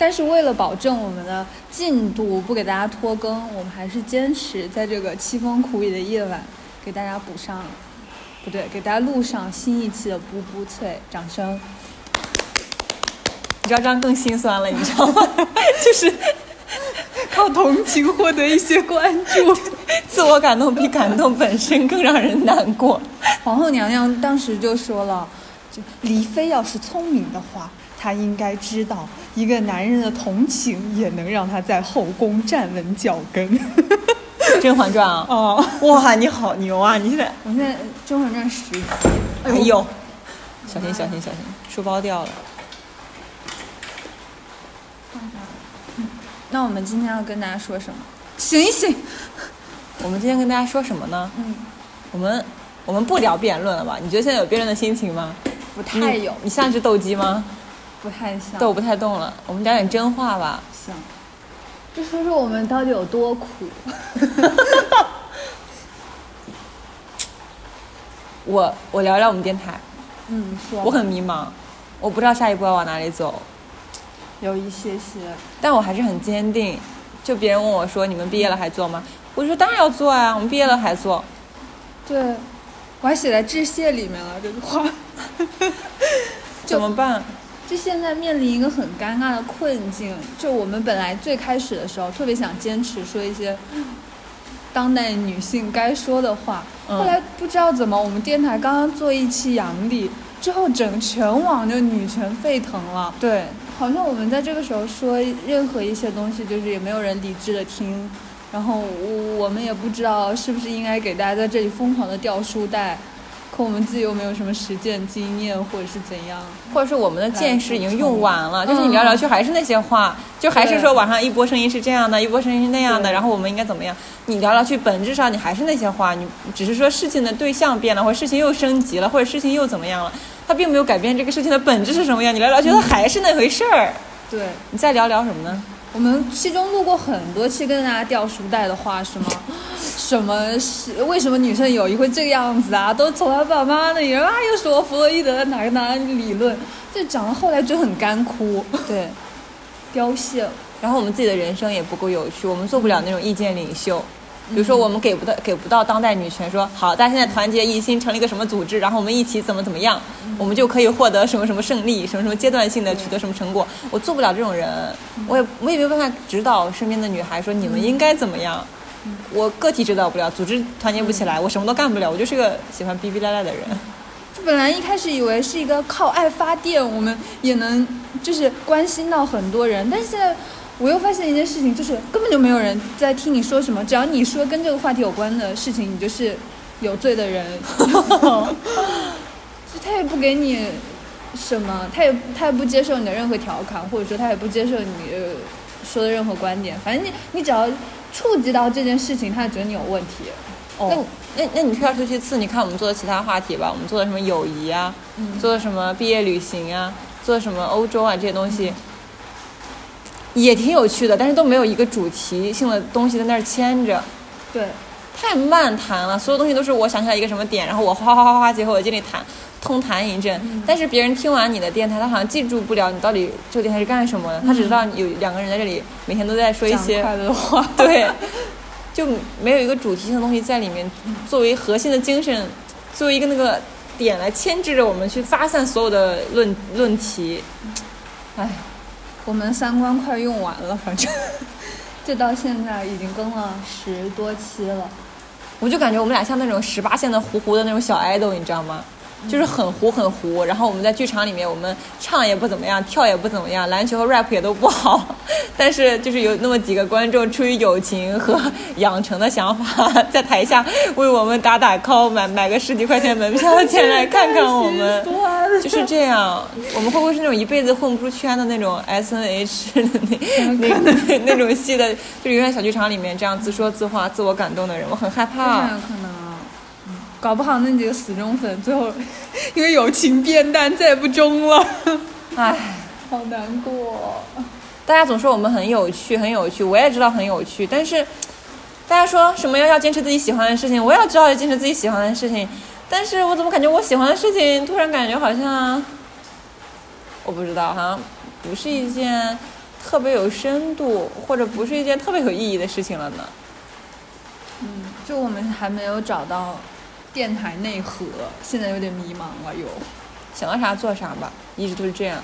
但是为了保证我们的进度，不给大家拖更，我们还是坚持在这个凄风苦雨的夜晚给大家补上，不对，给大家录上新一期的《布布脆》，掌声。你知道这样更心酸了，你知道吗？就是靠同情获得一些关注，自我感动比感动本身更让人难过。皇后娘娘当时就说了，就李妃要是聪明的话。她应该知道，一个男人的同情也能让他在后宫站稳脚跟。《甄嬛传》啊，哦，哇，你好牛啊！你现在，我现在《甄嬛传》十集，哎呦，小心小心小心，书包掉了。那我们今天要跟大家说什么？醒一醒！我们今天跟大家说什么呢？嗯，我们我们不聊辩论了吧？你觉得现在有辩论的心情吗？不太有，你像只斗鸡吗？不太像，斗不太动了。我们讲点真话吧。行，就说说我们到底有多苦。我我聊聊我们电台，嗯，说。我很迷茫，我不知道下一步要往哪里走。有一些些，但我还是很坚定。就别人问我说：“你们毕业了还做吗？”我说：“当然要做啊，我们毕业了还做。”对，我还写在致谢里面了这句话。怎么办？就现在面临一个很尴尬的困境，就我们本来最开始的时候特别想坚持说一些当代女性该说的话，嗯、后来不知道怎么，我们电台刚刚做一期杨笠之后，整全网就女权沸腾了。对，好像我们在这个时候说任何一些东西，就是也没有人理智的听，然后我们也不知道是不是应该给大家在这里疯狂的掉书袋。可我们自己又没有什么实践经验，或者是怎样，或者是我们的见识已经用完了，就是你聊聊去还是那些话，嗯、就还是说网上一波声音是这样的，一波声音是那样的，然后我们应该怎么样？你聊聊去，本质上你还是那些话，你只是说事情的对象变了，或者事情又升级了，或者事情又怎么样了，它并没有改变这个事情的本质是什么样。你聊聊去，它还是那回事儿。对，你再聊聊什么呢？我们其中录过很多期跟大家掉书袋的话，是吗？什么是为什么女生友谊会这个样子啊？都从他爸妈那里啊，又说弗洛伊德哪个哪个理论，就讲到后来就很干枯，对，凋谢了。然后我们自己的人生也不够有趣，我们做不了那种意见领袖。比如说，我们给不到给不到当代女权说好，大家现在团结一心成立一个什么组织，然后我们一起怎么怎么样，我们就可以获得什么什么胜利，什么什么阶段性的取得什么成果。我做不了这种人，我也我也没有办法指导身边的女孩说你们应该怎么样。我个体指导不了，组织团结不起来，我什么都干不了，我就是个喜欢逼逼赖赖的人。就本来一开始以为是一个靠爱发电，我们也能就是关心到很多人，但是现在。我又发现一件事情，就是根本就没有人在听你说什么。只要你说跟这个话题有关的事情，你就是有罪的人。就他也不给你什么，他也他也不接受你的任何调侃，或者说他也不接受你说的任何观点。反正你你只要触及到这件事情，他就觉得你有问题。哦，那那那你退而求其次，你看我们做的其他话题吧，我们做的什么友谊啊，嗯、做的什么毕业旅行啊，做的什么欧洲啊这些东西。也挺有趣的，但是都没有一个主题性的东西在那儿牵着，对，太漫谈了。所有东西都是我想起来一个什么点，然后我哗哗哗哗，结合我这里谈，通谈一阵。嗯、但是别人听完你的电台，他好像记住不了你到底这个电台是干什么的，嗯、他只知道有两个人在这里每天都在说一些快乐话，对，就没有一个主题性的东西在里面作为核心的精神，作为一个那个点来牵制着我们去发散所有的论论题，哎。我们三观快用完了，反正 这到现在已经更了十多期了。我就感觉我们俩像那种十八线的糊糊的那种小爱豆，你知道吗？就是很糊很糊。然后我们在剧场里面，我们唱也不怎么样，跳也不怎么样，篮球和 rap 也都不好。但是就是有那么几个观众出于友情和养成的想法，在台下为我们打打 call，买买个十几块钱门票前来看看我们。就是这样，我们会不会是那种一辈子混不出圈的那种 S N H 的那那那那种戏的，就是永远小剧场里面这样自说自话、自我感动的人？我很害怕。有可能，搞不好那几个死忠粉最后因为友情变淡，再也不忠了。唉，好难过。大家总说我们很有趣，很有趣，我也知道很有趣，但是大家说什么要要坚持自己喜欢的事情，我也知道要坚持自己喜欢的事情。但是我怎么感觉我喜欢的事情，突然感觉好像，我不知道，好像不是一件特别有深度，或者不是一件特别有意义的事情了呢？嗯，就我们还没有找到电台内核，现在有点迷茫了又。想到啥做啥吧，一直都是这样。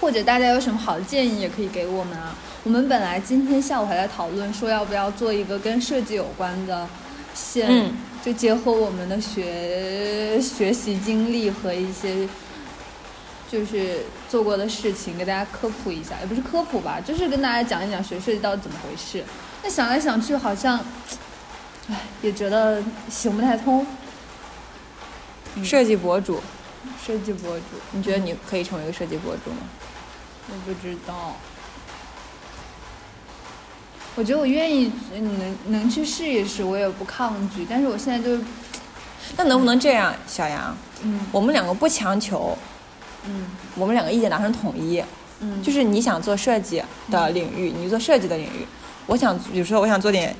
或者大家有什么好的建议，也可以给我们啊。我们本来今天下午还在讨论说要不要做一个跟设计有关的线，就结合我们的学学习经历和一些就是做过的事情，给大家科普一下，也不是科普吧，就是跟大家讲一讲学设计到底怎么回事。那想来想去，好像，唉，也觉得行不太通。设计博主，设计博主，你觉得你可以成为一个设计博主吗？我不知道，我觉得我愿意，能能去试一试，我也不抗拒。但是我现在就是，那能不能这样，小杨？嗯，我们两个不强求，嗯，我们两个意见达成统一，嗯，就是你想做设计的领域，你做设计的领域；我想，比如说我想做点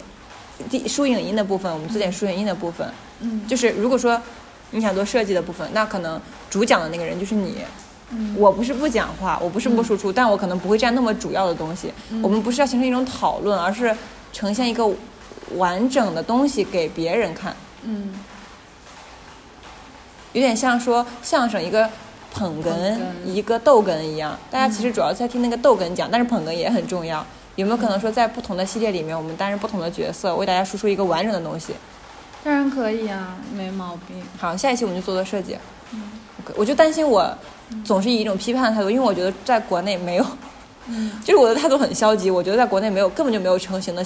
第输影音的部分，我们做点输影音的部分，嗯，就是如果说你想做设计的部分，那可能主讲的那个人就是你。我不是不讲话，我不是不输出，但我可能不会占那么主要的东西。我们不是要形成一种讨论，而是呈现一个完整的东西给别人看。嗯，有点像说相声一个捧哏，一个逗哏一样。大家其实主要在听那个逗哏讲，但是捧哏也很重要。有没有可能说在不同的系列里面，我们担任不同的角色，为大家输出一个完整的东西？当然可以啊，没毛病。好，下一期我们就做做设计。嗯，我就担心我。总是以一种批判的态度，因为我觉得在国内没有，嗯，就是我的态度很消极。我觉得在国内没有，根本就没有成型的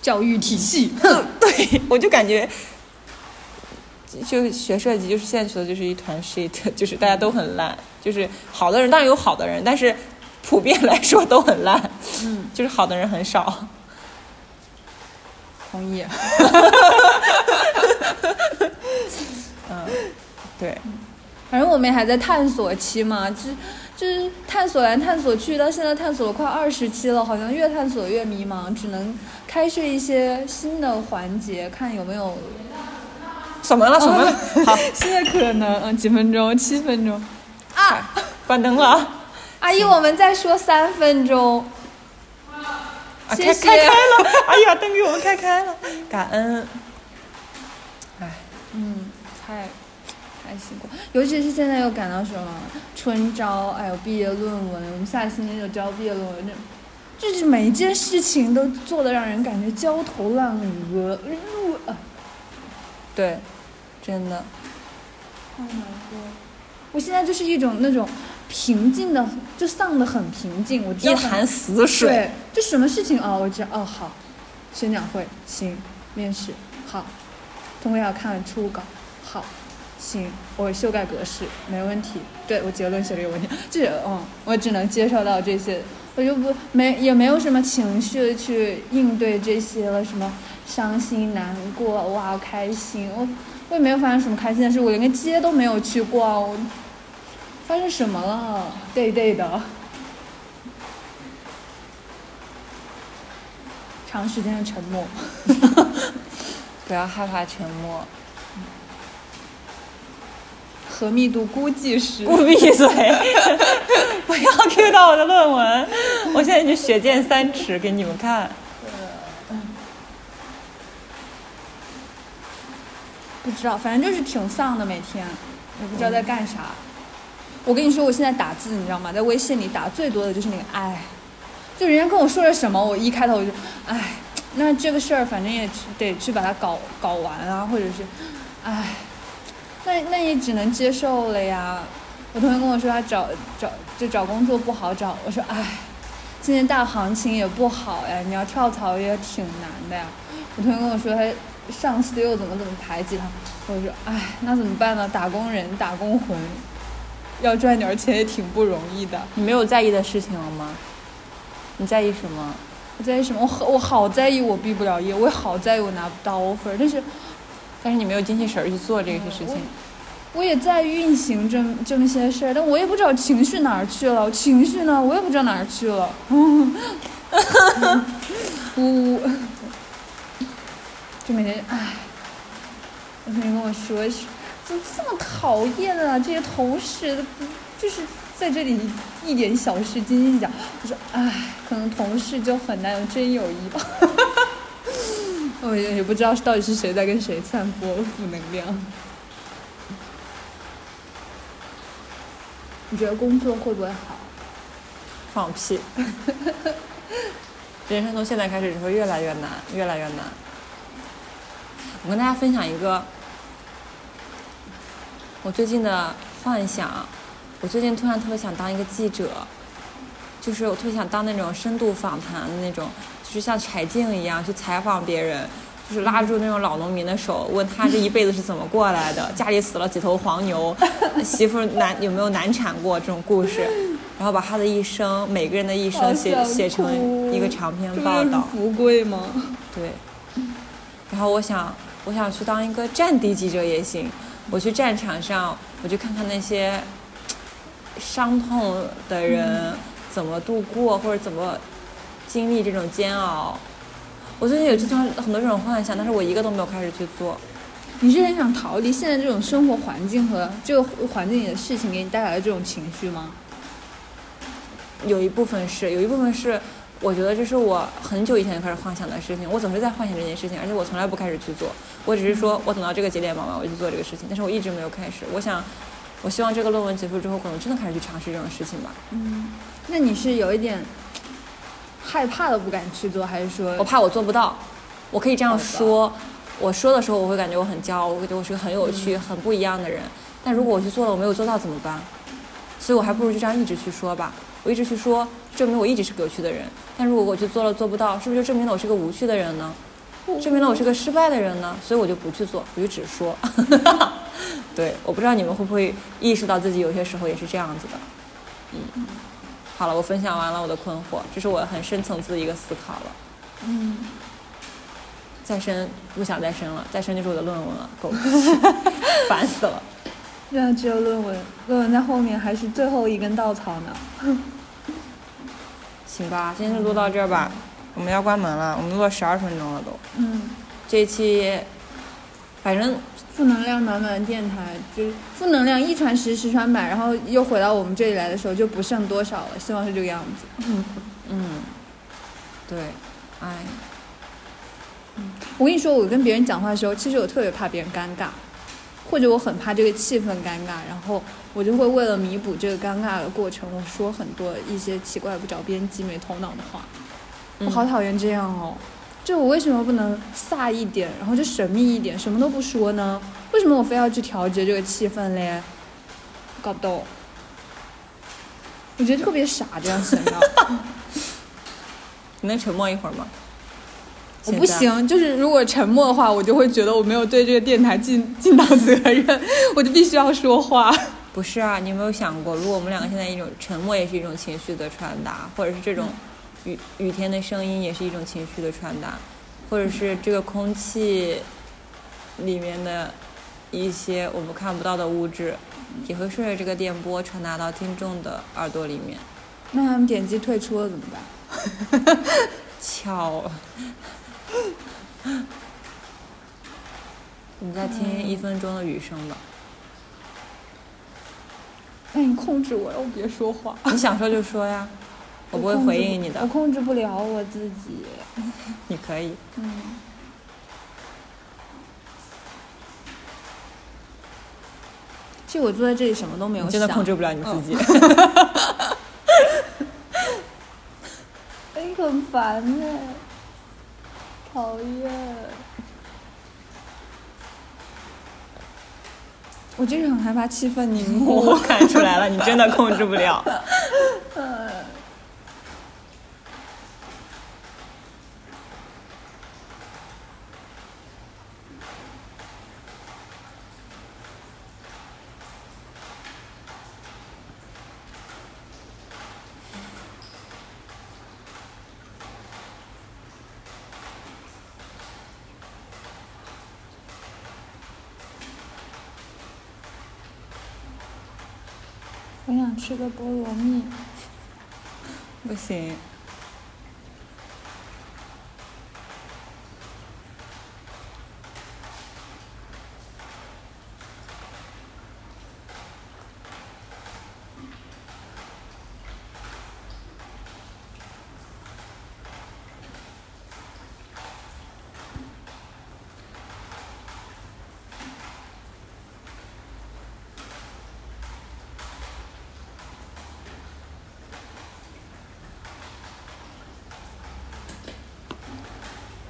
教育体系。对，我就感觉，就学设计，就是现在学的就是一团 shit，就是大家都很烂。就是好的人当然有好的人，但是普遍来说都很烂。嗯，就是好的人很少。同意。嗯，对。反正我们还在探索期嘛，就就是探索来探索去，到现在探索了快二十期了，好像越探索越迷茫，只能开设一些新的环节，看有没有什么了什么了。好，新的可能，嗯，几分钟，七分钟，啊，关灯了。阿姨，我们再说三分钟。啊，开开开了，阿姨把灯给我们开开了，感恩。哎，嗯，太。太辛苦，尤其是现在又赶到什么春招，还有毕业论文，我们下星期就交毕业论文，这就是每一件事情都做的让人感觉焦头烂额。对，真的。太难过。我现在就是一种那种平静的，就丧的很平静。我一潭死水。对，就什么事情哦，我知道哦，好，宣讲会行，面试好，通过要看初稿好。行，我修改格式没问题。对我结论写的有问题，这嗯，我只能接受到这些，我就不没也没有什么情绪去应对这些了，什么伤心难过哇开心，我我也没有发生什么开心的事，我连个街都没有去逛，我发生什么了？对对的，长时间的沉默，不要害怕沉默。核密度估计是。不闭嘴！不要 Q 到我的论文，我现在已经血溅三尺给你们看。不不知道，反正就是挺丧的，每天也不知道在干啥。我跟你说，我现在打字，你知道吗？在微信里打最多的就是那个“唉”，就人家跟我说了什么，我一开头我就“唉”，那这个事儿反正也得去把它搞搞完啊，或者是“唉”，那那也只能接受了呀。我同学跟我说他找找就找工作不好找，我说“唉”，今年大行情也不好呀，你要跳槽也挺难的呀。我同学跟我说他上司又怎么怎么排挤他，我说“唉，那怎么办呢？打工人，打工魂。”要赚点钱也挺不容易的。你没有在意的事情了吗？你在意什么？我在意什么？我好，我好在意我毕不了业，我也好在意我拿不到 offer。但是，但是你没有精气神去做这些事情。我也在运行这这么些事儿，但我也不知道情绪哪儿去了。情绪呢？我也不知道哪儿去了。呜 呜，就每天唉，我同学跟我说。怎么这么讨厌啊？这些同事，就是在这里一点小事斤斤计较。我说，唉，可能同事就很难有真友谊吧。我也也不知道是到底是谁在跟谁散播负能量。你觉得工作会不会好？放屁！人生从现在开始只会越来越难，越来越难。我跟大家分享一个。我最近的幻想，我最近突然特别想当一个记者，就是我特别想当那种深度访谈的那种，就是像柴静一样去采访别人，就是拉住那种老农民的手，问他这一辈子是怎么过来的，家里死了几头黄牛，媳妇难有没有难产过这种故事，然后把他的一生，每个人的一生写写成一个长篇报道。富贵吗？对。然后我想，我想去当一个战地记者也行。我去战场上，我去看看那些伤痛的人怎么度过，或者怎么经历这种煎熬。我最近有经常很多这种幻想，但是我一个都没有开始去做。你是很想逃离现在这种生活环境和这个环境里的事情给你带来的这种情绪吗？有一部分是，有一部分是。我觉得这是我很久以前就开始幻想的事情，我总是在幻想这件事情，而且我从来不开始去做。我只是说我等到这个节点忙完，我就去做这个事情，但是我一直没有开始。我想，我希望这个论文结束之后，可能真的开始去尝试这种事情吧。嗯，那你是有一点害怕的，不敢去做，还是说？我怕我做不到。我可以这样说，我说的时候我会感觉我很骄傲，我觉得我是个很有趣、很不一样的人。但如果我去做了，我没有做到怎么办？所以我还不如就这样一直去说吧。我一直去说，证明我一直是个有趣的人。但如果我去做了做不到，是不是就证明了我是个无趣的人呢？证明了我是个失败的人呢？所以我就不去做，我就只说。对，我不知道你们会不会意识到自己有些时候也是这样子的。嗯，好了，我分享完了我的困惑，这是我很深层次的一个思考了。嗯，再深不想再深了，再深就是我的论文了，狗屁，烦死了。现在只有论文，论文在后面还是最后一根稻草呢。行吧，今天就录到这儿吧，我们要关门了，我们录了十二分钟了都。嗯。这一期，反正负能量满满的电台，就是负能量一传十，十传百，然后又回到我们这里来的时候就不剩多少了，希望是这个样子。嗯。嗯。对，哎。嗯，我跟你说，我跟别人讲话的时候，其实我特别怕别人尴尬。或者我很怕这个气氛尴尬，然后我就会为了弥补这个尴尬的过程，我说很多一些奇怪、不着边际、没头脑的话。我好讨厌这样哦！就我为什么不能飒一点，然后就神秘一点，什么都不说呢？为什么我非要去调节这个气氛嘞？搞不懂。我觉得特别傻，这样显得。你能沉默一会儿吗？我不行，就是如果沉默的话，我就会觉得我没有对这个电台尽尽到责任，我就必须要说话。不是啊，你有没有想过，如果我们两个现在一种沉默也是一种情绪的传达，或者是这种雨雨天的声音也是一种情绪的传达，或者是这个空气里面的一些我们看不到的物质，也会顺着这个电波传达到听众的耳朵里面。那他们点击退出了怎么办？巧。你再听一分钟的雨声吧。那你控制我，让我别说话。你想说就说呀，我不会回应你的。我控制不了我自己。你可以。嗯。其实我坐在这里什么都没有想，真的控制不了你自己。哎，很烦呢，讨厌。我就是很害怕气氛凝固。我看出来了，你真的控制不了。我想吃个菠萝蜜，不行。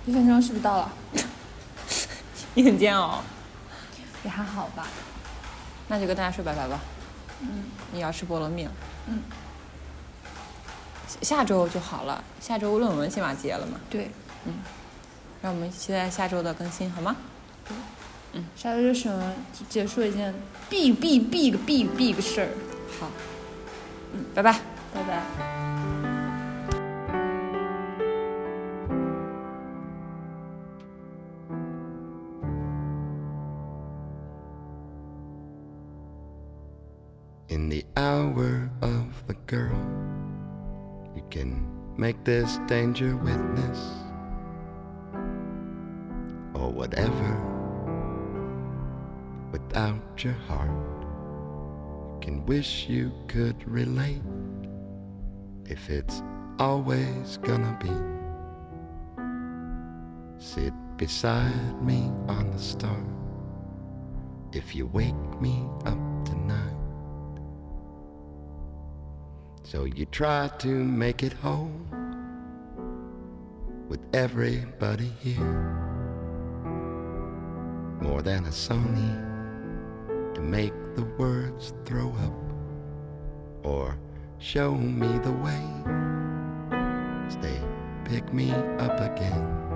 一分钟是不是到了？你很煎熬，也还好吧。那就跟大家说拜拜吧。嗯你要吃菠萝蜜了，嗯，下周就好了。下周论文起码结了嘛，对，嗯让我们期待下周的更新，好吗？嗯下周就什么结束一件 big big big big big 事儿。好，嗯，拜拜。拜拜。Make this danger witness or whatever. Without your heart, can wish you could relate if it's always gonna be. Sit beside me on the star if you wake me up tonight. So you try to make it whole with everybody here. More than a Sony to make the words throw up or show me the way. Stay, pick me up again.